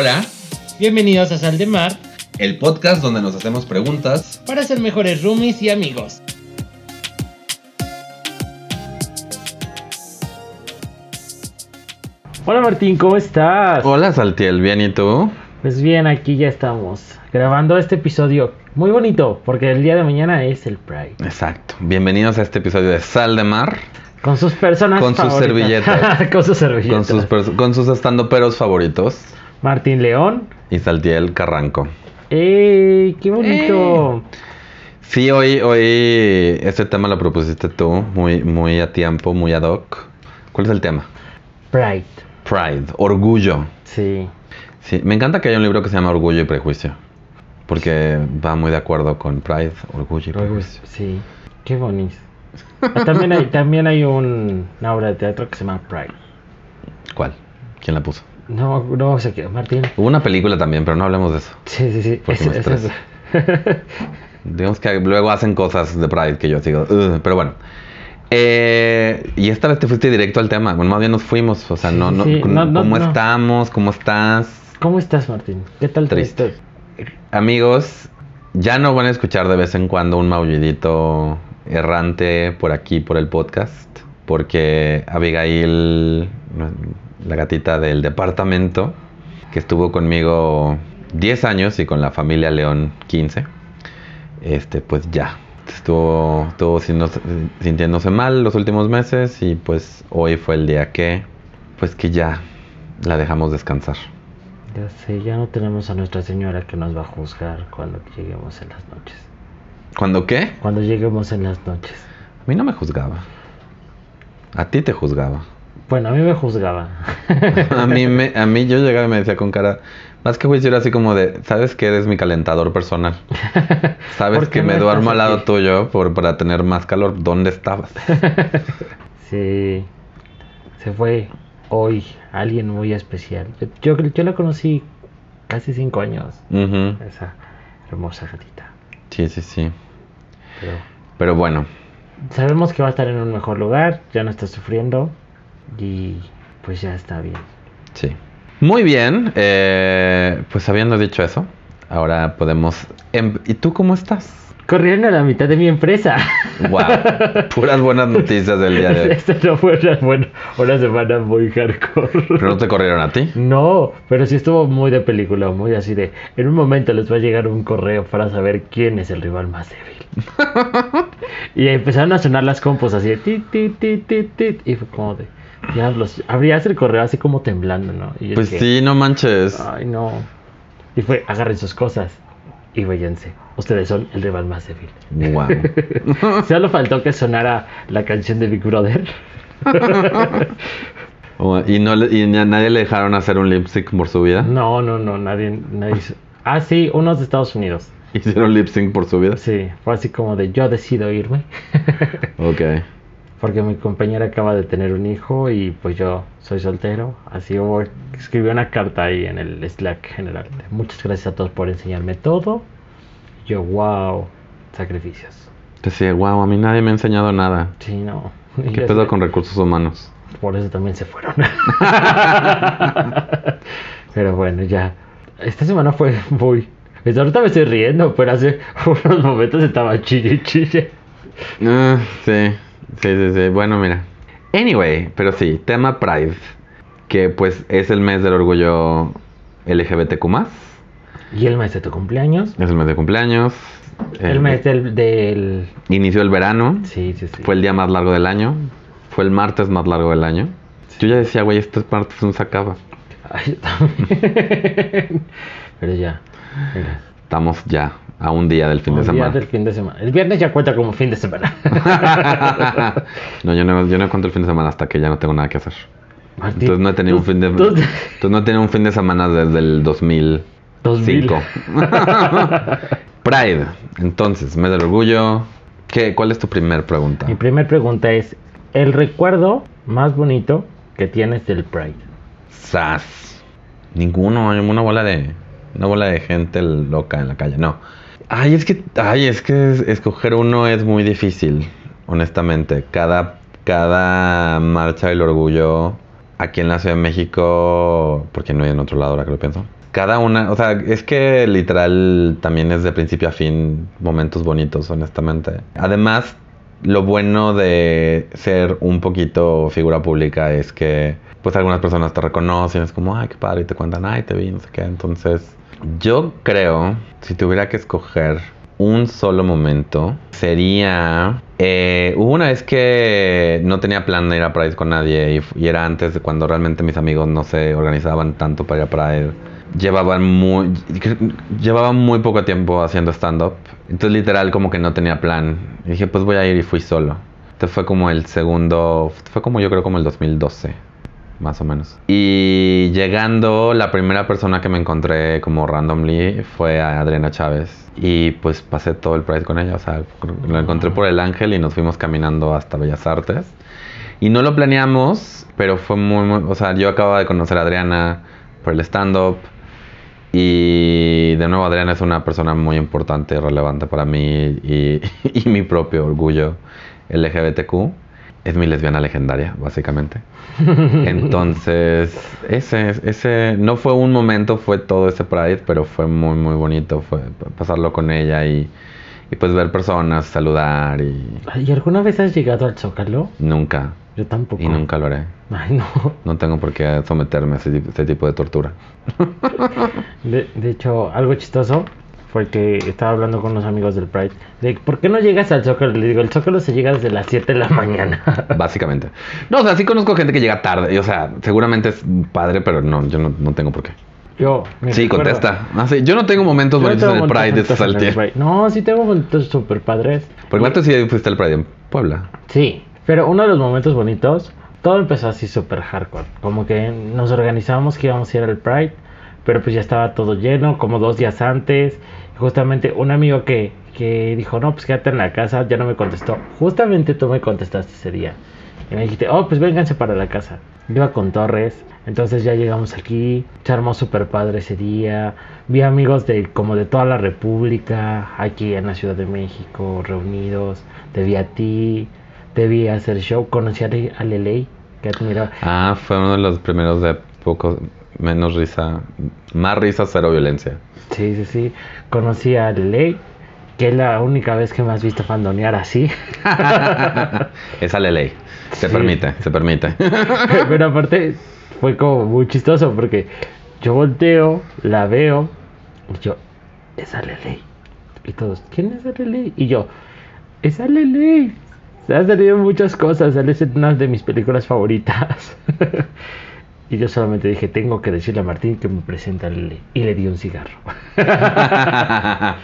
Hola, Bienvenidos a Sal de Mar el podcast donde nos hacemos preguntas. para ser mejores roomies y amigos. Hola Martín, ¿cómo estás? Hola Saltiel, ¿bien y tú? Pues bien, aquí ya estamos grabando este episodio muy bonito porque el día de mañana es el Pride. Exacto. Bienvenidos a este episodio de Sal de Mar Con sus personas Con sus favoritas. servilletas. con sus servilletas. con sus, con sus estandoperos favoritos Martín León. y Saltiel Carranco. ¡Ey! ¡Qué bonito! Sí, hoy, hoy este tema lo propusiste tú, muy, muy a tiempo, muy ad hoc. ¿Cuál es el tema? Pride. Pride, orgullo. Sí. Sí, me encanta que haya un libro que se llama Orgullo y Prejuicio. Porque va muy de acuerdo con Pride, Orgullo y Prejuicio. Sí. Qué bonito. Ah, También hay, también hay un- una obra de teatro que se llama Pride. ¿Cuál? ¿Quién la puso? No, no sé qué, Martín. Hubo una película también, pero no hablemos de eso. Sí, sí, sí. Me ese es- Digamos que luego hacen cosas de Pride que yo sigo. Pero bueno. Eh, y esta vez te fuiste directo al tema. Bueno, más bien nos fuimos. O sea, Sí, no, no, sí. No, no, ¿Cómo estás? ¿Cómo estás? ¿Cómo estás, Martín? ¿Qué tal Triste. Amigos, ya no van a escuchar de vez en cuando un maullidito errante por aquí, por el podcast. Porque Abigail, la gatita del departamento, que estuvo conmigo 10 años y con la familia León 15, este, pues ya. Estuvo, estuvo sintiéndose- sintiéndose mal los últimos meses y pues hoy fue el día que, pues que ya la dejamos descansar. Ya sé, ya no tenemos a Nuestra Señora que nos va a juzgar cuando lleguemos en las noches. ¿Cuándo qué? Cuando lleguemos en las noches. A mí no me juzgaba. A ti te juzgaba. Bueno, a mí me juzgaba. A mí, me, a mí yo llegaba y me decía con cara, más que juicio era así como de, sabes que eres mi calentador personal. Sabes ¿Por qué que me duermo al lado aquí? tuyo por, para tener más calor. ¿Dónde estabas? Sí. Se fue hoy alguien muy especial. Yo, yo, yo la conocí casi cinco años. Esa hermosa gatita. Sí, sí, sí. Pero Pero bueno, sabemos que va a estar en un mejor lugar. Ya no está sufriendo. Y pues ya está bien. sí. Muy bien, eh, pues habiendo dicho eso, ahora podemos... em- ¿Y tú cómo estás? Corrieron a la mitad de mi empresa. Wow, puras buenas noticias del día de hoy. Esta no fue una, buena- una semana muy hardcore. ¿Pero no te corrieron a ti? No, pero sí estuvo muy de película, muy así de. En un momento les va a llegar un correo para saber quién es el rival más débil. y empezaron a sonar las compos así de tit, tit, tit, tit, tit, Y fue como de. Diablos, abrías el correo así como temblando, ¿no? Y Pues sí, no manches. Ay, no. Y fue, agarren sus cosas y váyanse. Ustedes son el rival más débil. Wow. Solo faltó que sonara la canción de Big Brother. ¿Y, no le- y a nadie le dejaron hacer un lip sync por su vida? No, no, no, nadie, nadie. Ah, sí, unos de Estados Unidos. ¿Hicieron lip sync por su vida? Sí, fue así como de yo decido irme. Ok. Porque mi compañera acaba de tener un hijo y pues yo soy soltero. Así hubo, escribió una carta ahí en el Slack general. Muchas gracias a todos por enseñarme todo. Yo, wow, sacrificios. Decía, wow, a mí nadie me ha enseñado nada. Sí, no. ¿Qué pedo con recursos humanos? Por eso también se fueron. pero bueno, ya. Esta semana fue muy... Pues ahorita me estoy riendo, pero hace unos momentos estaba chille chille. Ah, sí, sí, sí, sí. Bueno, mira. Anyway, pero sí, tema Pride. Que pues es el mes del orgullo LGBTQ+. Y el mes de tu cumpleaños. Es el mes de cumpleaños. El eh, mes del... del... Inició el verano. Sí, sí, sí. Fue el día más largo del año. Fue el martes más largo del año. Yo ya decía, güey, este martes no se acaba. Ay, yo también. Pero ya. Mira. Estamos ya a un día del fin de el día semana. del fin de semana. El viernes ya cuenta como fin de semana. no, yo no, yo no cuento el fin de semana hasta que ya no tengo nada que hacer. Martín, Entonces no he tenido un fin de entonces no he tenido un fin de semana desde el 2005. 2000. Pride. Entonces, mes del orgullo. ¿Qué, ¿Cuál es tu primer pregunta? Mi primera pregunta es: ¿el recuerdo más bonito que tienes del Pride? Sas. Ninguno, hay una bola de una bola de gente loca en la calle. No. Ay, es que ay, es que es- escoger uno es muy difícil, honestamente. Cada cada marcha del orgullo aquí en la Ciudad de México, porque no hay en otro lado ahora que lo pienso. cada una, o sea, es que literal también es de principio a fin momentos bonitos, honestamente. Además, lo bueno de ser un poquito figura pública es que pues algunas personas te reconocen, es como, ay, qué padre, y te cuentan, ay, te vi, no sé qué. Entonces, yo creo, si tuviera que escoger un solo momento, sería... eh, hubo una vez que no tenía plan de ir a Pride con nadie y, y era antes de cuando realmente mis amigos no se organizaban tanto para ir a Pride. Llevaban muy, llevaban muy poco tiempo haciendo stand-up. Entonces literal como que no tenía plan. Y dije, pues voy a ir y fui solo. Este fue como el segundo, fue como yo creo como el 2012 más o menos. Y llegando, la primera persona que me encontré como randomly fue a Adriana Chávez. Y pues pasé todo el Pride con ella. O sea, lo encontré por el Ángel y nos fuimos caminando hasta Bellas Artes. Y no lo planeamos, pero fue muy, muy... O sea, yo acababa de conocer a Adriana por el stand-up. Y de nuevo, Adriana es una persona muy importante y relevante para mí y, y mi propio orgullo LGBTQ. Es mi lesbiana legendaria, básicamente. Entonces, ese, ese no fue un momento, fue todo ese Pride, pero fue muy, muy bonito. Fue pasarlo con ella y, y pues ver personas, saludar y ¿Y alguna vez has llegado al Zócalo? nunca, Yo tampoco. y nunca lo haré. Ay, no. No tengo por qué someterme a ese, ti- ese tipo de tortura. De, de hecho, algo chistoso fue que estaba hablando con unos amigos del Pride. De por qué no llegas al Zócalo. Le digo, el Zócalo se llega desde las 7 de la mañana. Básicamente. No, o sea, sí conozco gente que llega tarde. Y, o sea, seguramente es padre, pero no, yo no, no tengo por qué. Yo. me Sí, recuerdo- contesta. Ah, sí, Yo no tengo momentos bonitos tengo en el Pride de. No, sí tengo momentos súper padres. Porque antes sí fuiste al Pride en Puebla. Sí, pero uno de los momentos bonitos, todo empezó así súper hardcore. Como que nos organizamos que íbamos a ir al Pride, pero pues ya estaba todo lleno, como dos días antes. Justamente un amigo que, que dijo, no, pues quédate en la casa, ya no me contestó. Justamente tú me contestaste ese día. Y me dijiste, oh, pues vénganse para la casa. Iba con Torres, entonces ya llegamos aquí, se armó súper padre ese día. Vi amigos de como de toda la República, aquí en la Ciudad de México, reunidos. Te vi a ti, te vi hacer show, conocí a a Leley, que admiraba. Ah, fue uno de los primeros de poco menos risa, más risa, cero violencia. Sí, sí, sí. Conocí a Leley, que es la única vez que me has visto fandonear así. Esa le ley. Se Sí. permite, se permite. Pero aparte fue como muy chistoso porque yo volteo, la veo y yo, esa Leley. Y todos, ¿quién es Leley? Y yo, esa Leley. Se ha salido muchas cosas, sale en una de mis películas favoritas. y yo solamente dije, tengo que decirle a Martín que me presenta a Leley. Y le di un cigarro.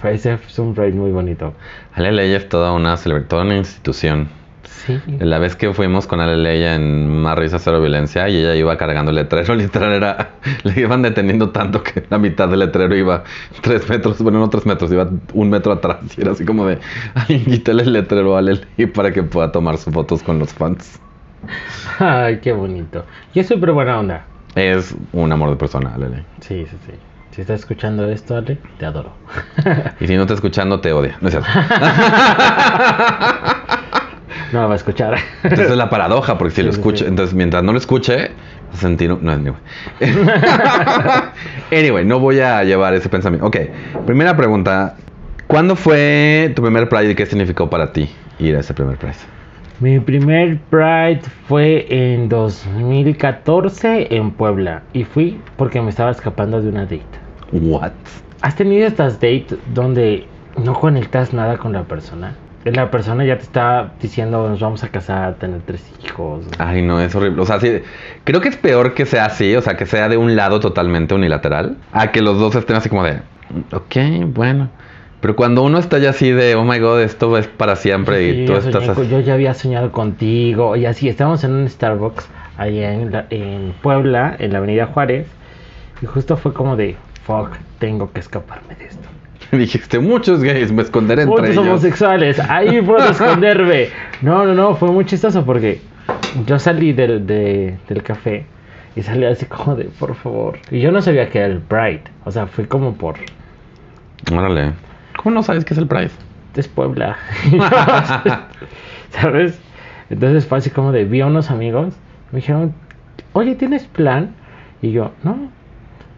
Fue ese fue un ride muy bonito. Ale Ley es toda una toda una institución. Sí. La vez que fuimos con Ale Leia en Más Risa Cero Violencia y ella iba cargando el letrero, literal era, le iban deteniendo tanto que la mitad del letrero iba tres metros, bueno no tres metros, iba un metro atrás y era así como de, alguien quítale el letrero a Ale Ley para que pueda tomar sus fotos con los fans. Ay, qué bonito. Y es súper buena onda. Es un amor de persona, Ale Ley. Sí, sí, sí. Si estás escuchando esto, Ale, te adoro. Y si no está escuchando, te odia. No es cierto. no va a escuchar. Entonces es la paradoja, porque si lo Sí, escucha, sí. entonces mientras no lo escuche, sentir un... No, anyway. anyway, no voy a llevar ese pensamiento. Ok, primera pregunta. ¿Cuándo fue tu primer Pride y qué significó para ti ir a ese primer Pride? Mi primer Pride fue en 2014 en Puebla. Y fui porque me estaba escapando de una date. What? ¿Has tenido estas dates donde no conectas nada con la persona? La persona ya te está diciendo nos vamos a casar, tener tres hijos. Ay, no, es horrible. O sea, sí, creo que es peor que sea así, o sea, que sea de un lado totalmente unilateral, a que los dos estén así como de, ok, bueno. Pero cuando uno está ya así de, oh my god, esto es para siempre Sí, y tú yo, estás soñé así. yo ya había soñado contigo y así estábamos en un Starbucks allá en, la- en Puebla, en la Avenida Juárez y justo fue como de fuck, tengo que escaparme de esto. Dijiste, muchos gays, me esconderé entre Muchos ellos. homosexuales, ahí puedo esconderme. No, no, no, fue muy chistoso porque yo salí del, de- del café y salí así como de por favor. Y yo no sabía que era el Pride, o sea, fue como por Órale. ¿Cómo no sabes qué es el Pride? es Puebla. ¿Sabes? Entonces fue así como de, vi a unos amigos, me dijeron, oye, ¿tienes plan? Y yo, no.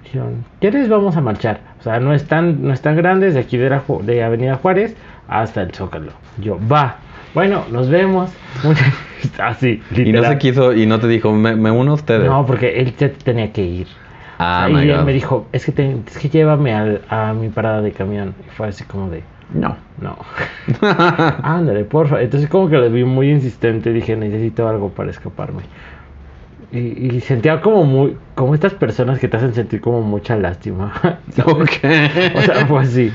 Dijeron, ¿quieres? Vamos a marchar. O sea, no están, no están grandes de aquí de, la de Avenida Juárez hasta el Zócalo. Yo, va. Bueno, nos vemos. Así, Y no se quiso, y no te dijo, me, me uno a ustedes. No, porque él tenía que ir. ah, y my él God. me dijo, es que, te- es que llévame al- a mi parada de camión. Y fue así como de, No. no. Ándale, porfa. Entonces como que le vi muy insistente. Dije, necesito algo para escaparme. Y, y sentía como muy, como estas personas que te hacen sentir como mucha lástima. ¿sabes? ok. O sea, fue así,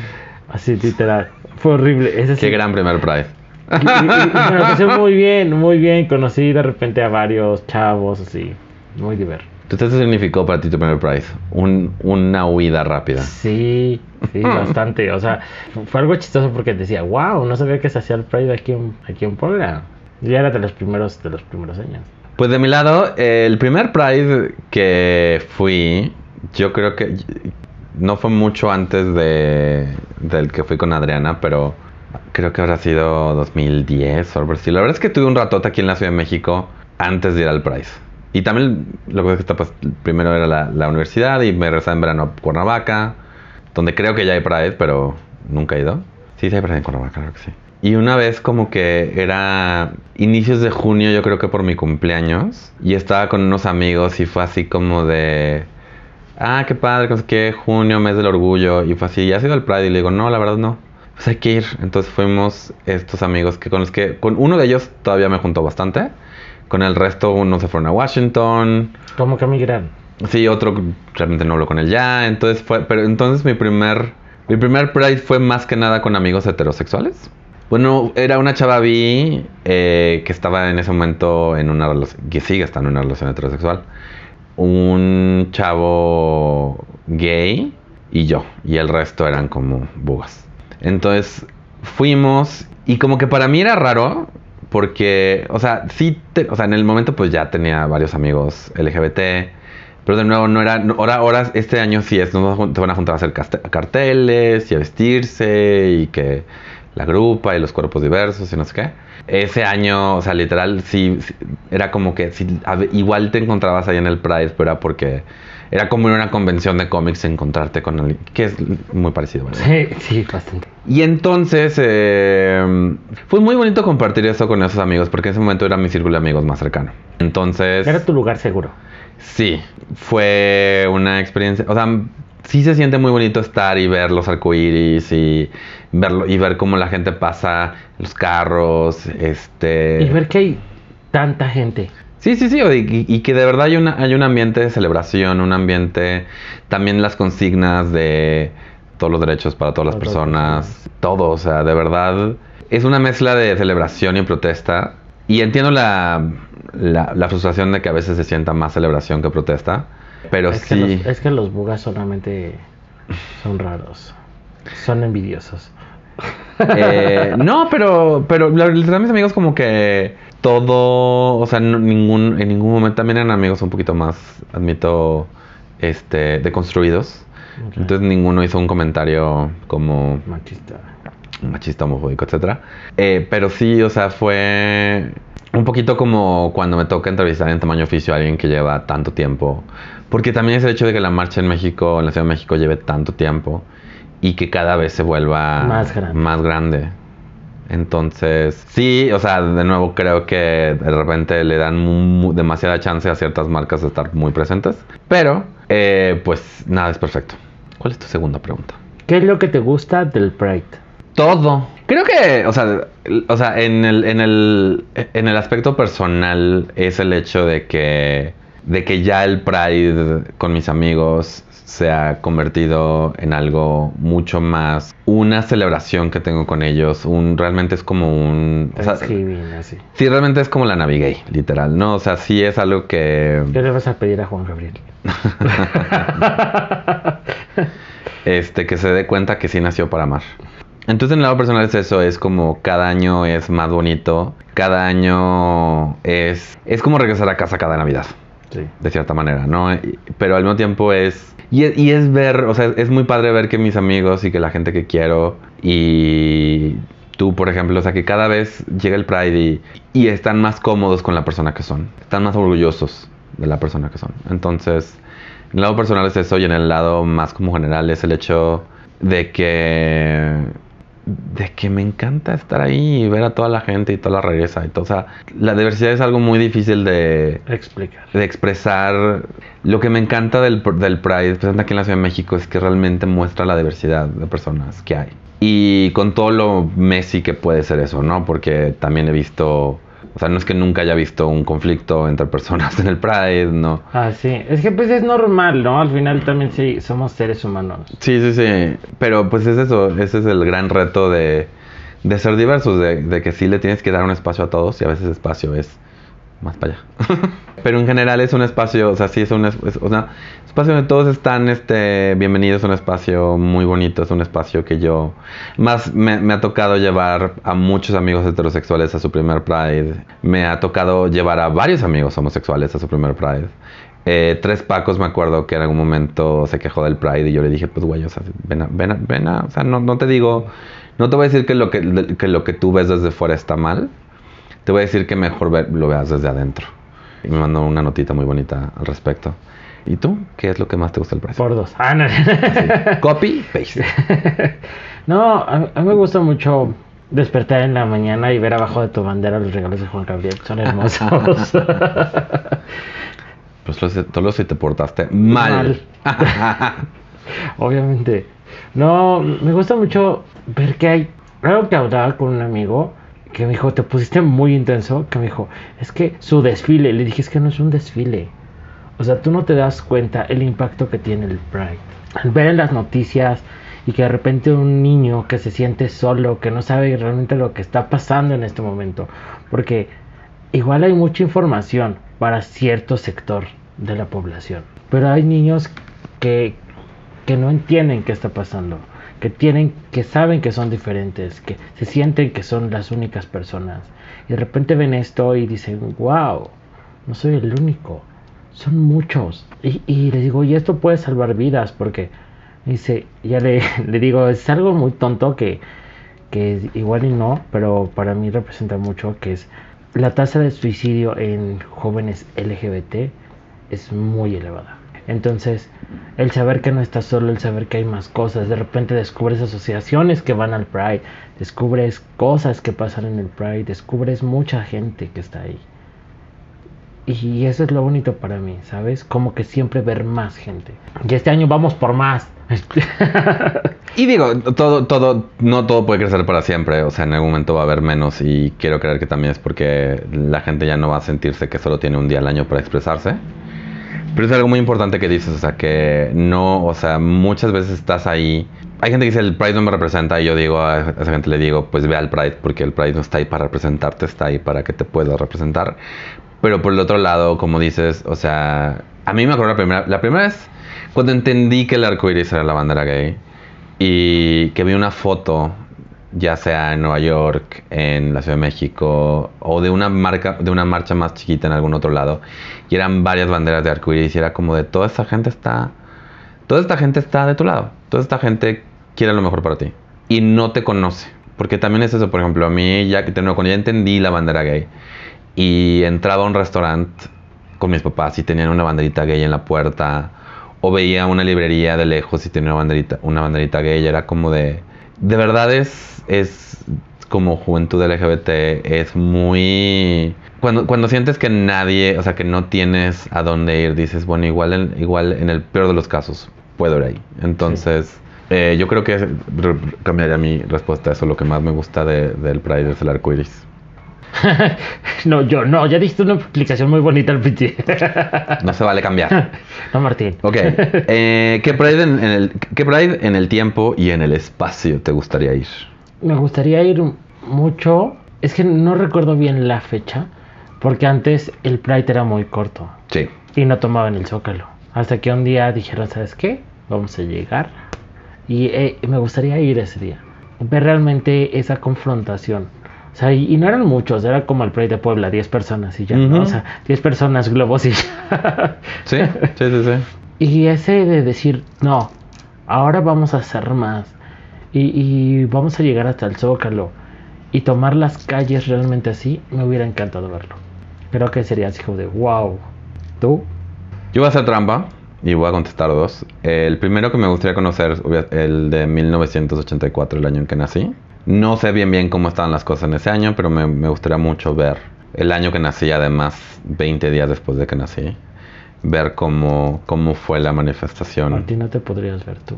así literal. Fue horrible. Ese sí. Qué gran primer Pride. Y, y- me lo pasé muy bien, muy bien. Conocí de repente a varios chavos así. Muy divertido. Entonces, ¿qué significó para ti tu primer Pride? Un, una huida rápida. Sí, sí, bastante. O sea, fu- fue algo chistoso porque decía, wow, no sabía que se hacía el Pride aquí en, aquí en Puebla. Ya era de los primeros, de los primeros años. Pues de mi lado, el primer Pride que fui, yo creo que no fue mucho antes de, del que fui con Adriana, pero creo que habrá sido 2010 o algo así. La verdad es que tuve un ratote aquí en la Ciudad de México antes de ir al Pride. Y también lo que es que está, pues, primero era la, universidad y me regresaba en verano a Cuernavaca, donde creo que ya hay Pride, pero nunca he ido. Sí, sí hay Pride en Cuernavaca, claro que sí. Y una vez como que era inicios de junio, yo creo que por mi cumpleaños, y estaba con unos amigos y fue así como de, ah, qué padre, no sé qué, junio, mes del orgullo, y fue así, ¿ya has ido al Pride? Y le digo, no, la verdad no. Pues hay que ir. Entonces fuimos estos amigos que con los que, con uno de ellos todavía me juntó bastante, con el resto uno se fueron a Washington, Como que migran. Sí, otro realmente no hablo con él ya. Entonces fue, pero entonces mi primer, mi primer Pride fue más que nada con amigos heterosexuales. Bueno, era una chava bi eh, que estaba en ese momento en una relación, que sigue estando en una relación heterosexual. Un chavo gay y yo. Y el resto eran como bugas. Entonces fuimos y como que para mí era raro porque, o sea, sí, o sea, en el momento pues ya tenía varios amigos LGBT, pero de nuevo no era, no- ahora, ahora este año sí es, nos van a juntar a hacer carteles y a vestirse y que la grupa y los cuerpos diversos y no sé qué. Ese año, o sea, literal, sí, sí, era como que sí, igual te encontrabas ahí en el Pride, pero era porque era como a una convención de cómics encontrarte con alguien, que es muy parecido, ¿verdad? Sí, sí, bastante. Y entonces eh, fue muy bonito compartir eso con esos amigos, porque en ese momento era mi círculo de amigos más cercano. Entonces, Era tu lugar seguro. sí, fue una experiencia, o sea, sí se siente muy bonito estar y ver los arcoíris y verlo y ver cómo la gente pasa los carros, este Y ver que hay tanta gente. Sí, sí, sí, y, y que de verdad hay, una, hay un ambiente de celebración, un ambiente, también las consignas de todos los derechos para todas las Para todas las personas, todo, o sea, de verdad es una mezcla de celebración y protesta. Y entiendo la, la, la frustración de que a veces se sienta más celebración que protesta, pero es, que sí, los, es que los bugas solamente son raros. Son envidiosos. Eh, no, pero, pero la verdad, mis amigos como que todo, o sea, no- ningún, en ningún momento también eran amigos un poquito más, admito, este, deconstruidos. Ok. Entonces ninguno hizo un comentario como Machista. machista, homofóbico, etcétera. Eh, pero sí, o sea, fue un poquito como cuando me toca entrevistar en tamaño oficio a alguien que lleva tanto tiempo. Porque también es el hecho de que la marcha en México, en la Ciudad de México, lleve tanto tiempo y que cada vez se vuelva Más grande. más grande. Entonces, sí, o sea, de nuevo creo que de repente le dan demasiada chance a ciertas marcas de estar muy presentes. Pero, eh, pues nada es perfecto. ¿Cuál es tu segunda pregunta? ¿Qué es lo que te gusta del Pride? Todo. Creo que, o sea, o sea, en el, en el, en el aspecto personal es el hecho de que, de que ya el Pride con mis amigos se ha convertido en algo mucho más, una celebración que tengo con ellos, un, realmente es como un, o sea, Thanksgiving, así. sí, realmente es como la Navigay, literal, ¿no? O sea, sí es algo que, ¿Qué le vas a pedir a Juan Gabriel? este, que se dé cuenta que sí nació para amar. Entonces en el lado personal es eso, es como cada año es más bonito, cada año es, es como regresar a casa cada Navidad, sí. de cierta manera, ¿no? Pero al mismo tiempo es, y es, y es ver, o sea, es muy padre ver que mis amigos y que la gente que quiero y tú, por ejemplo, o sea, que cada vez llega el Pride y, y están más cómodos con la persona que son, están más orgullosos de la persona que son. Entonces, En el lado personal es eso y en el lado más como general es el hecho de que de que me encanta estar ahí y ver a toda la gente y toda la regresa y todo. O sea, la diversidad es algo muy difícil de, Explicar. de expresar. Lo que me encanta del, del Pride, especialmente aquí en la Ciudad de México, es que realmente muestra la diversidad de personas que hay. Y con todo lo Messi que puede ser eso, ¿no? Porque también he visto o sea, no es que nunca haya visto un conflicto entre personas en el Pride, no. Ah, sí. Es que pues es normal, ¿no? Al final también sí somos seres humanos. Sí, sí, sí. Pero pues es eso, ese es el gran reto de, de ser diversos, de, de, que sí le tienes que dar un espacio a todos y a veces espacio es más para allá. Pero en general es un espacio, o sea, sí es un es, o sea, espacio donde todos están este, bienvenidos, un espacio muy bonito, es un espacio que yo más me, me, ha tocado llevar a muchos amigos heterosexuales a su primer Pride, me ha tocado llevar a varios amigos homosexuales a su primer Pride. Eh, tres Pacos me acuerdo que en algún momento se quejó del Pride y yo le dije, pues güey, o sea, ven a, ven a, ven a, o sea, no, no te digo, no te voy a decir que lo que, que lo que tú ves desde fuera está mal, te voy a decir que mejor ver, lo veas desde adentro. Y me mandó una notita muy bonita al respecto. ¿Y tú? ¿Qué es lo que más te gusta del Pride? Por dos. Ah, no. Sí. Copy, paste. no, a, a, mí me gusta mucho despertar en la mañana y ver abajo de tu bandera los regalos de Juan Gabriel. Son hermosos. pues solo si te portaste mal. mal. Obviamente. No, me gusta mucho ver que hay. Algo que hablaba con un amigo que me dijo, te pusiste muy intenso, que me dijo, es que su desfile, le dije, es que no es un desfile. O sea, tú no te das cuenta el impacto que tiene el Pride. Al ver en las noticias y que de repente un niño que se siente solo, que no sabe realmente lo que está pasando en este momento, porque igual hay mucha información para cierto sector de la población, pero hay niños que, que no entienden qué está pasando que tienen, que saben que son diferentes, que se sienten que son las únicas personas. Y de repente ven esto y dicen, wow, no soy el único, son muchos. Y, y les digo, y esto puede salvar vidas, porque dice, ya le, le digo, es algo muy tonto que, que igual y no, pero para mí representa mucho, que es la tasa de suicidio en jóvenes LGBT es muy elevada. Entonces, el saber que no estás solo, el saber que hay más cosas, de repente descubres asociaciones que van al Pride, descubres cosas que pasan en el Pride, descubres mucha gente que está ahí. Y eso es lo bonito para mí, ¿sabes? Como que siempre ver más gente. Y este año vamos por más. y digo, todo, todo, no todo puede crecer para siempre. O sea, en algún momento va a haber menos. Y quiero creer que también es porque la gente ya no va a sentirse que solo tiene un día al año para expresarse. Pero es algo muy importante que dices, o sea, que no, o sea, muchas veces estás ahí. Hay gente que dice, el Pride no me representa, y yo digo, a esa gente le digo, pues ve al Pride, porque el Pride no está ahí para representarte, está ahí para que te puedas representar. Pero por el otro lado, como dices, o sea, a mí me acuerdo la primera, la primera vez cuando entendí que el arco iris era la bandera gay y que vi una foto ya sea en Nueva York, en la Ciudad de México o de una marca, de una marcha más chiquita en algún otro lado, y eran varias banderas de arcoíris y era como de toda esta gente está, toda esta gente está de tu lado, toda esta gente quiere lo mejor para ti y no te conoce, porque también es eso, por ejemplo, a mí ya que cuando ya entendí la bandera gay y entraba a un restaurante con mis papás y tenían una banderita gay en la puerta o veía una librería de lejos y tenía una banderita, una banderita gay, era como de de verdad es, es como juventud LGBT, es muy... Cuando, cuando sientes que nadie, o sea, que no tienes a dónde ir, dices, bueno, igual en, igual en el peor de los casos, puedo ir ahí. Entonces, sí. eh, yo creo que cambiaría mi respuesta a eso. Lo que más me gusta de, del Pride es el arco iris. no, yo no, ya diste una explicación muy bonita al principio. no se vale cambiar. no, Martín. Ok. Eh, ¿qué, pride en, en el, ¿Qué Pride en el tiempo y en el espacio te gustaría ir? Me gustaría ir mucho. Es que no recuerdo bien la fecha. Porque antes el Pride era muy corto. Sí. Y no tomaban el zócalo. Hasta que un día dijeron, ¿sabes qué? Vamos a llegar. Y eh, me gustaría ir ese día. Ver realmente esa confrontación o sea, y, y, no eran muchos, era como el Pride de Puebla, 10 personas y ya, uh -huh. ¿no? O sea, 10 personas globos y ya. sí, sí, sí, sí. Y ese de decir, no, ahora vamos a hacer más. Y, y, vamos a llegar hasta el Zócalo. Y tomar las calles realmente así, me hubiera encantado verlo. Creo que sería así como de, wow. ¿Tú? Yo voy a hacer trampa. y voy a contestar dos. El primero que me gustaría conocer es el de 1984, el año en que nací. No sé bien bien cómo estaban las cosas en ese año, pero me, me gustaría mucho ver el año que nací, además 20 días después de que nací, ver cómo, cómo fue la manifestación. A ti no te podrías ver tú.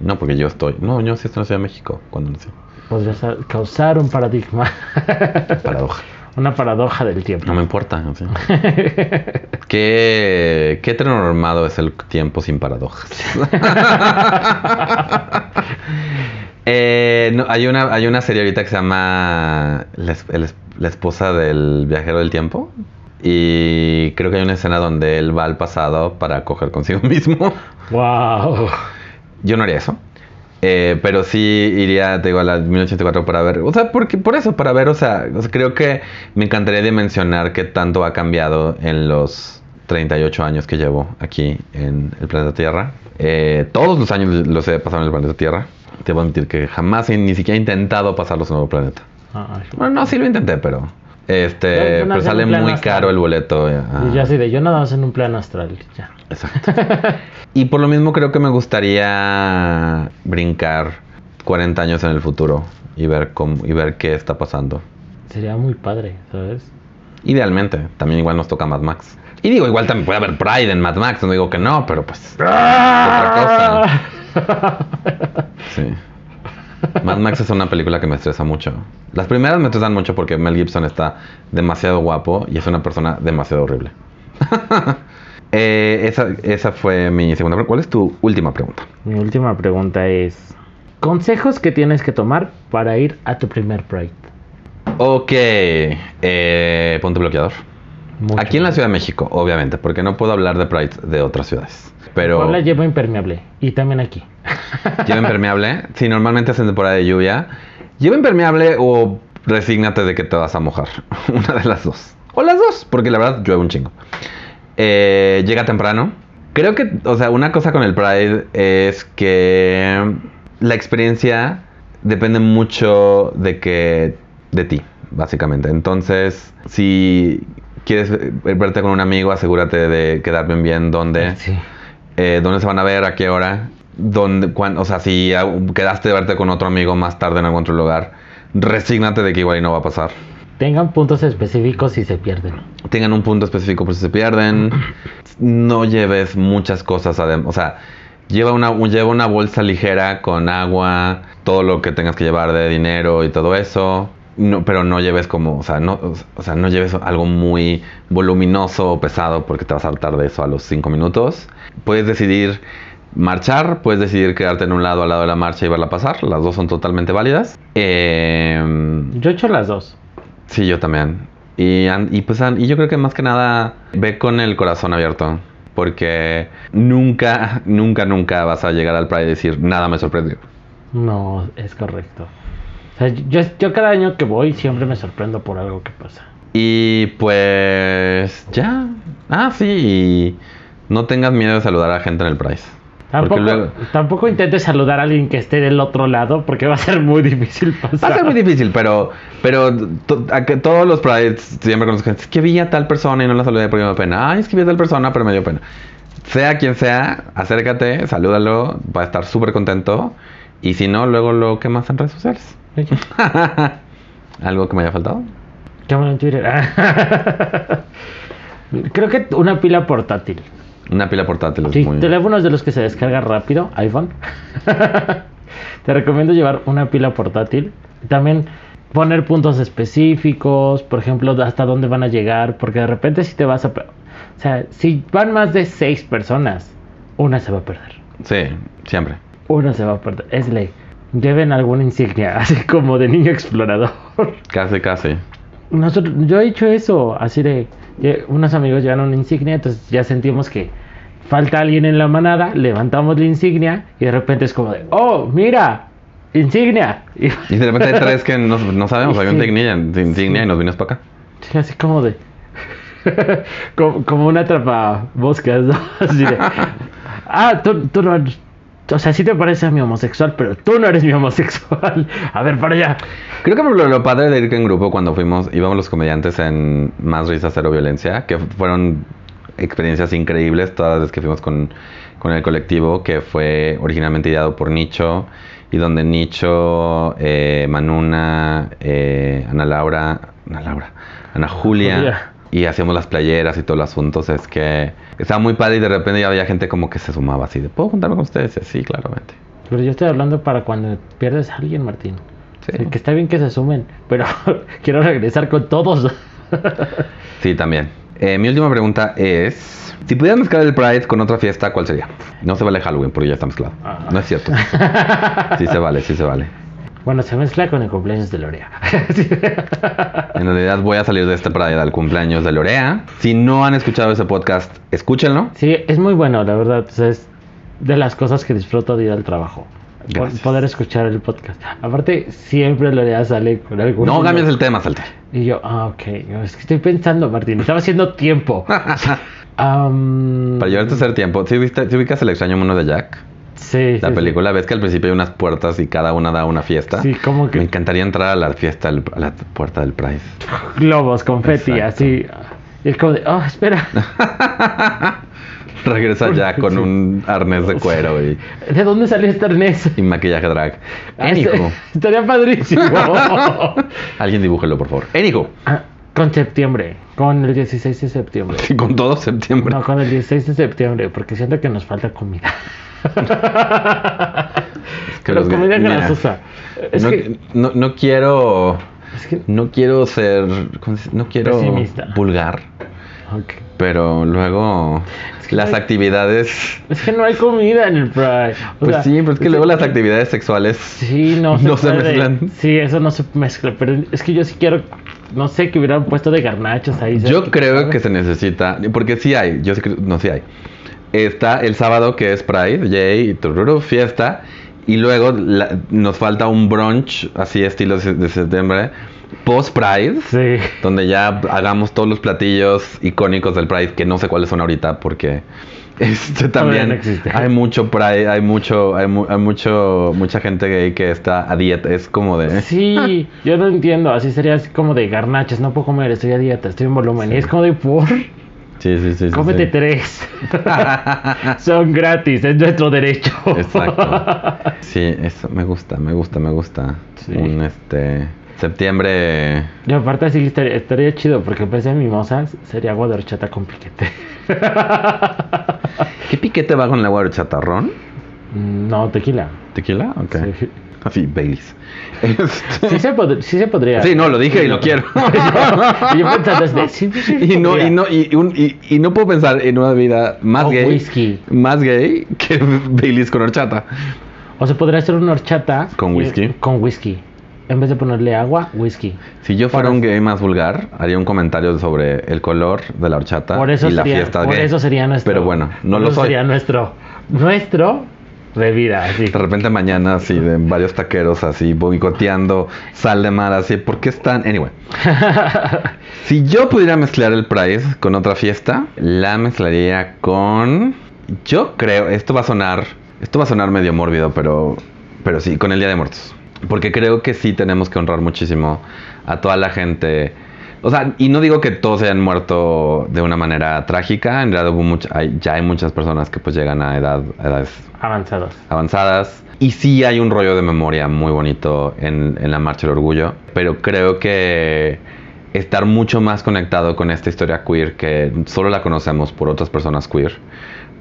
No, porque yo estoy. No, yo sí estoy en la Ciudad de México cuando nací. Podrías causar un paradigma. Paradoja. Una paradoja del tiempo. No me importa. sí. ¿Qué, qué heteronormado es el tiempo sin paradojas? Eh, no, hay, una, hay una serie ahorita que se llama La, el la esposa del viajero del tiempo. Y creo que hay una escena donde él va al pasado para coger consigo mismo. wow. Yo no haría eso. Eh, pero sí iría, te digo, a la 1084 para ver. O sea, porque, por eso, para ver, o sea, o sea, creo que me encantaría dimensionar qué tanto ha cambiado en los 38 años que llevo aquí en el planeta Tierra. Eh, todos los años los he pasado en el planeta Tierra. Te voy a admitir que jamás ni siquiera he intentado pasarlos un nuevo planeta. Ay, Bueno, no, sí lo intenté, pero. Este, Yo- yo nací pero sale muy astral. caro el boleto. eh, a- Y yo así de, yo nada más en un plano astral. Ya. Exacto. y por lo mismo creo que me gustaría brincar 40 años en el futuro y ver cómo y ver qué está pasando. Sería muy padre, ¿sabes? Idealmente, también igual nos toca Mad Max. Y digo, igual también puede haber Pride en Mad Max, no digo que no, pero pues otra cosa. Sí. Mad Max es una película que me estresa mucho. Las primeras me estresan mucho porque Mel Gibson está demasiado guapo y es una persona demasiado horrible. Eh, esa, esa fue mi segunda pregunta. ¿Cuál es tu última pregunta? Mi última pregunta es: ¿Consejos que tienes que tomar para ir a tu primer Pride? Ok, eh, ponte bloqueador. Mucho. Aquí en la Ciudad de México, obviamente, porque no puedo hablar de Pride de otras ciudades. Pero Puebla llevo impermeable. Y también aquí. lleva impermeable. Si normalmente es en temporada de lluvia, lleva impermeable o resígnate de que te vas a mojar. Una de las dos. O las dos, porque la verdad llueve un chingo. Eh, llega temprano. Creo que, o sea, una cosa con el Pride es que la experiencia depende mucho de que de ti, básicamente. Entonces, si quieres verte con un amigo, asegúrate de quedar bien bien dónde Sí. eh, dónde se van a ver, a qué hora, dónde, cuán- o sea, si quedaste de verte con otro amigo más tarde en algún otro lugar, resígnate de que igual y no va a pasar. Tengan puntos específicos si se pierden. Tengan un punto específico por si se pierden. No lleves muchas cosas, o sea, lleva una, un- lleva una bolsa ligera con agua, todo lo que tengas que llevar de dinero y todo eso. No, pero no lleves como, o sea, no, o sea, no lleves algo muy voluminoso o pesado porque te vas a hartar de eso a los 5 minutos. Puedes decidir marchar, puedes decidir quedarte en un lado al lado de la marcha y verla pasar. Las dos son totalmente válidas. Eh, Yo he hecho las dos. Sí, yo también. Y, y pues y yo creo que más que nada ve con el corazón abierto. Porque nunca, nunca, nunca vas a llegar al Pride y decir nada me sorprendió. No, es correcto. O sea, yo, yo cada año que voy siempre me sorprendo por algo que pasa. Y pues ya. Ah, sí. no tengas miedo de saludar a gente en el. Porque Tampoco, luego tampoco intentes saludar a alguien que esté del otro lado porque va a ser muy difícil pasar. va a ser muy difícil, pero, pero to- a que todos los Prides siempre conozco gente. Es que vi a tal persona y no la saludé porque me dio pena. Ay, es que vi a tal persona, pero me dio pena. Sea quien sea, acércate, salúdalo, va a estar súper contento. Y si no, luego lo quemas en redes sociales. ¿Algo que me haya faltado? Llámalo en Twitter. Creo que una pila portátil. Una pila portátil es Sí, muy... teléfonos de los que se descarga rápido, iPhone. Te recomiendo llevar una pila portátil. También poner puntos específicos, por ejemplo, hasta dónde van a llegar, porque de repente si te vas a... O sea, si van más de seis personas, una se va a perder. Sí, siempre. Una se va a perder. Es ley. Lleven alguna insignia, así como de niño explorador. Casi, casi. Nosotros, yo he hecho eso, así de, unos amigos llevan una insignia, entonces ya sentimos que falta alguien en la manada, levantamos la insignia y de repente es como de, oh, mira, insignia. Y Y de repente hay tres que no, no sabemos. Hay un Sí. insignia, insignia y nos vienes para acá. sí, así como de, como, como una atrapa boscas, ¿no? Así de, ah, tú, tú no o sea, sí te parece a mi homosexual, pero tú no eres mi homosexual. A ver, para allá. Creo que lo, lo padre de ir en grupo cuando fuimos, íbamos los comediantes en Más Risa, Cero Violencia, que fueron experiencias increíbles todas las veces que fuimos con, con el colectivo, que fue originalmente ideado por Nicho, y donde Nicho, eh, Manuna, eh, Ana Laura, Ana Laura, Ana Julia, Julia. Y hacíamos las playeras y todo el asunto, es que estaba muy padre y de repente ya había gente como que se sumaba así de, ¿puedo juntarme con ustedes? Y así, claramente. Pero yo estoy hablando para cuando pierdes a alguien, Martín. Sí. Que está bien que se sumen, pero quiero regresar con todos. Sí, también. Eh, mi última pregunta es: si pudieras mezclar el Pride con otra fiesta, ¿cuál sería? No se vale Halloween porque ya está mezclado. Ah. No es cierto. Sí se vale, sí se vale. Bueno, se mezcla con el cumpleaños de Lorea. En realidad voy a salir de este Pride al cumpleaños de Lorea. Si no han escuchado ese podcast, escúchenlo. Sí, es muy bueno, la verdad. o sea, es de las cosas que disfruto de ir al trabajo. Gracias. Poder escuchar el podcast. Aparte, siempre Lorea sale con algún... No cambies el tema, Salte. Y yo, ah, ok. Es que estoy pensando, Martín. Estaba haciendo tiempo. Am, Para llevar el tercer tiempo, ¿sí, viste, sí ubicas el extraño mundo de Jack? Sí, La sí, película, ves que al principio hay unas puertas y cada una da una fiesta. Sí, como que- Me encantaría entrar a la fiesta, a la puerta del Pride. sí. Globos, confeti, Exacto. así. Y es como de, oh, espera. Regresa ya con Sí. un arnés de cuero y, ¿De dónde salió este arnés? y maquillaje drag. Ah, Enijo. este- Estaría padrísimo. Alguien dibújelo, por favor. Enijo. Ah, con septiembre. Con el 16 de septiembre. Sí, con todo septiembre. No, con el 16 de septiembre, porque siento que nos falta comida. Que Pero los- comida mira, grasosa. Es no, que, no, no quiero. es que, No quiero ser. No quiero Pesimista. vulgar. Pero luego. Es que las no hay- actividades. Es que no hay comida en el Pride. O Pues sea, sí, pero es que luego las actividades sexuales. Sí, no, no se mezclan. Sí, eso no se mezcla. Pero es que yo sí quiero. No sé, que hubieran puesto de garnachos ahí. ¿sabes Yo creo que se necesita, porque sí hay, yo sí creo, no sí hay. Está el sábado que es Pride, Yay, tururú, fiesta, y luego la- nos falta un brunch, así estilo de, septiembre, post Pride, Sí. donde ya hagamos todos los platillos icónicos del Pride, que no sé cuáles son ahorita, porque este también no existe. hay mucho Pride, hay mucho, hay, mu- hay mucho, mucha gente gay que está a dieta, es como de... Sí, yo no entiendo. Así sería así como de garnachos. No puedo comer, estoy a dieta, estoy en volumen. Y es como de por. Sí, sí, sí. Cómete sí. tres. Son gratis, es nuestro derecho. Exacto. Sí, eso me gusta, me gusta, me gusta. Sí. Un este septiembre. Y aparte sí estaría, estaría chido porque en vez de mimosas sería agua de horchata con piquete. ¿Qué piquete va con el agua de chatarrón? Mm, No, tequila. ¿Tequila? Ok. Sí. Así, Baileys. Este- Sí se, sí se podría. Sí, no, lo dije y lo quiero. y yo pensando desde sí, sí y no, y no, y, un- y- y no puedo pensar en una vida más O gay. whisky. Más gay que Baileys con horchata. O se podría hacer una horchata ¿Con y- whisky? Con whisky. En vez de ponerle agua, whisky. Si yo fuera Por un gay más vulgar, haría un comentario sobre el color de la horchata Por eso y la fiesta por gay. eso sería nuestro. Pero bueno, no por lo eso soy. Sería nuestro, nuestro bebida, así. De repente mañana así de varios taqueros así boicoteando sal de mar así, ¿por qué están? Anyway. Si yo pudiera mezclar el Pride con otra fiesta, la mezclaría con yo creo, esto va a sonar, esto va a sonar medio mórbido, pero pero sí, con el Día de Muertos. Porque creo que sí tenemos que honrar muchísimo a toda la gente. O sea, y no digo que todos hayan muerto de una manera trágica, en realidad hubo mucha- hay- ya hay muchas personas que pues llegan a edad, edades Avanzados. avanzadas. Y sí hay un rollo de memoria muy bonito en, en la Marcha del Orgullo, pero creo que estar mucho más conectado con esta historia queer que solo la conocemos por otras personas queer,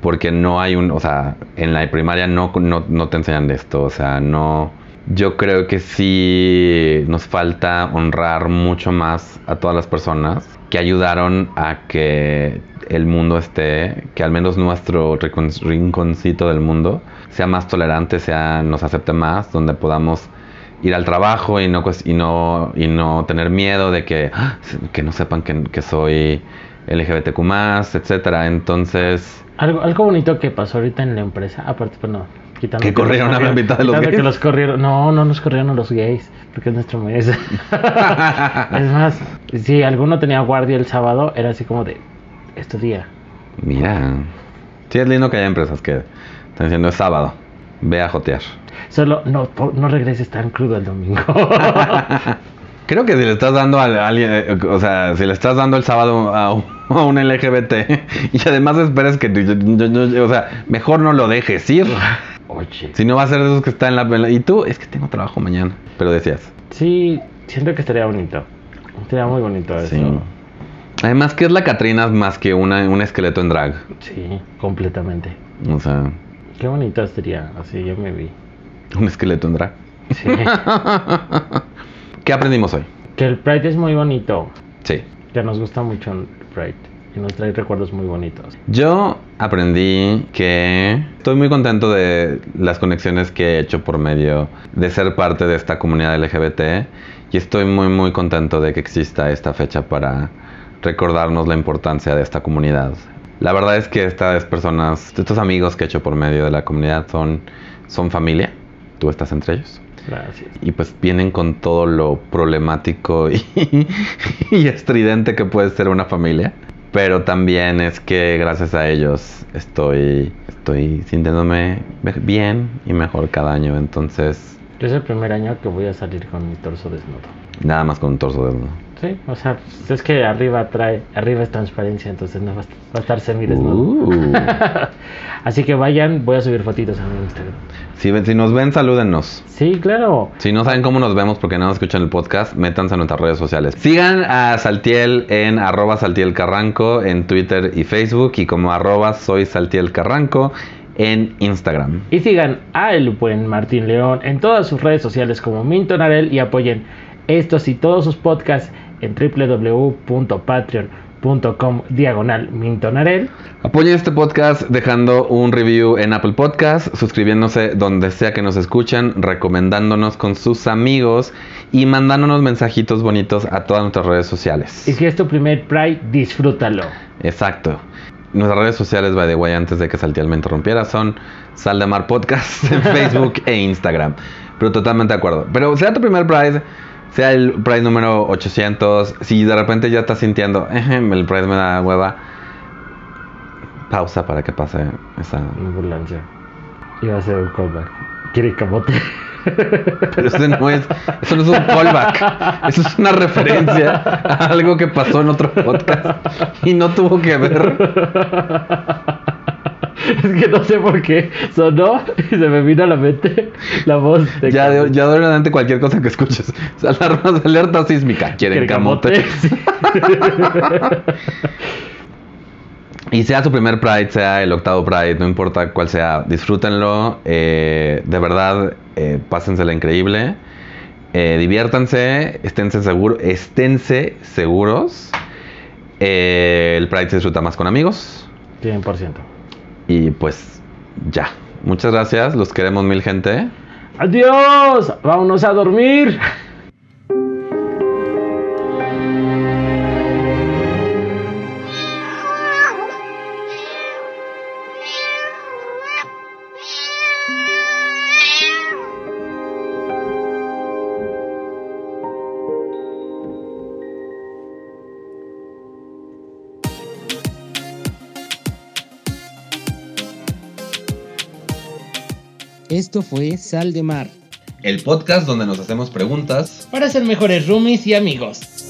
porque no hay un, o sea, en la primaria no, no, no te enseñan de esto, o sea, no... Yo creo que sí nos falta honrar mucho más a todas las personas que ayudaron a que el mundo esté, que al menos nuestro rincon- rinconcito del mundo sea más tolerante, sea, nos acepte más, donde podamos ir al trabajo y no, cues- y no, y no tener miedo de que, ¡ah! que no sepan que, que soy LGBTQ, etcétera. Entonces, Algo, algo bonito que pasó ahorita en la empresa, aparte, pues no. Quitando Que corrieron a la mitad de los gays. que los corrieron. No, no nos corrieron a los gays, porque es nuestro mes. es más, si alguno tenía guardia el sábado, era así como de, este día. mira, sí es lindo que haya empresas que están diciendo es sábado, ve a jotear. Solo no, no regreses tan crudo el domingo. Creo que si le estás dando a alguien, o sea, si le estás dando el sábado a un, a un LGBT y además esperas que, o sea, mejor no lo dejes ir. Oye. Si no va a ser de esos que está en la... Y tú, es que tengo trabajo mañana. Pero decías. Sí, siento que estaría bonito. Estaría muy bonito eso. Sí. Además, ¿qué es la Catrina más que una, un esqueleto en drag? Sí, completamente. O sea, Qué bonito sería. Así yo me vi. un esqueleto en drag. Sí. ¿Qué aprendimos hoy? que el Pride es muy bonito. Sí. Que nos gusta mucho el Pride. Y nos trae recuerdos muy bonitos. Yo aprendí que estoy muy contento de las conexiones que he hecho por medio de ser parte de esta comunidad LGBT y estoy muy muy contento de que exista esta fecha para recordarnos la importancia de esta comunidad. La verdad es que estas personas, estos amigos que he hecho por medio de la comunidad son, son familia, tú estás entre ellos. Gracias. Y pues vienen con todo lo problemático y, y estridente que puede ser una familia. Pero también es que gracias a ellos estoy, estoy sintiéndome me- bien y mejor cada año. Entonces, Es el primer año que voy a salir con mi torso desnudo. Nada más con un torso desnudo. Sí, o sea, es que arriba trae, arriba es transparencia, entonces no va a, estar semidesnudo. Uh. Así que vayan, voy a subir fotitos a mi Instagram. Si, si nos ven, salúdennos. Sí, claro. Si no saben cómo nos vemos porque no nos escuchan el podcast, métanse a nuestras redes sociales. Sigan a Saltiel en arroba Saltiel Carranco en Twitter y Facebook y como arroba soy Saltiel Carranco en Instagram. Y sigan a el buen Martín León en todas sus redes sociales como Mintonarel y apoyen estos y todos sus podcasts en www.patreon.com diagonal Mintonarel. Apoyen este podcast dejando un review en Apple Podcast, suscribiéndose donde sea que nos escuchan, recomendándonos con sus amigos y mandándonos mensajitos bonitos a todas nuestras redes sociales. Y si es tu primer Pride, disfrútalo. Exacto. Nuestras redes sociales, by the way, antes de que Saltiel me interrumpiera, son Sal de Mar Podcast en Facebook e Instagram. Pero totalmente de acuerdo. Pero sea tu primer Pride, sea el Pride número 800, si de repente ya estás sintiendo, "Ejem, el Pride me da hueva, pausa para que pase esa... Ambulancia. Iba a ser un callback. ¿Quiere camote? Pero eso no es, eso no es un callback. Eso es una referencia a algo que pasó en otro podcast y no tuvo que ver. es que no sé por qué sonó y se me vino a la mente la voz de Ya de, ya de adelante cualquier cosa que escuches. Alarmas, alerta sísmica. ¿Quieren ¿Quiere camote? Sí. Y sea su primer Pride, sea el octavo Pride, no importa cuál sea, disfrútenlo. eh, de verdad, eh, pásensela increíble. eh, diviértanse, esténse, seguro, esténse seguros. eh, el Pride se disfruta más con amigos. 100%. Y pues ya. Muchas gracias, los queremos mil gente. ¡Adiós! ¡Vámonos a dormir! Esto fue Sal de Mar. El podcast donde nos hacemos preguntas Para ser mejores roomies y amigos.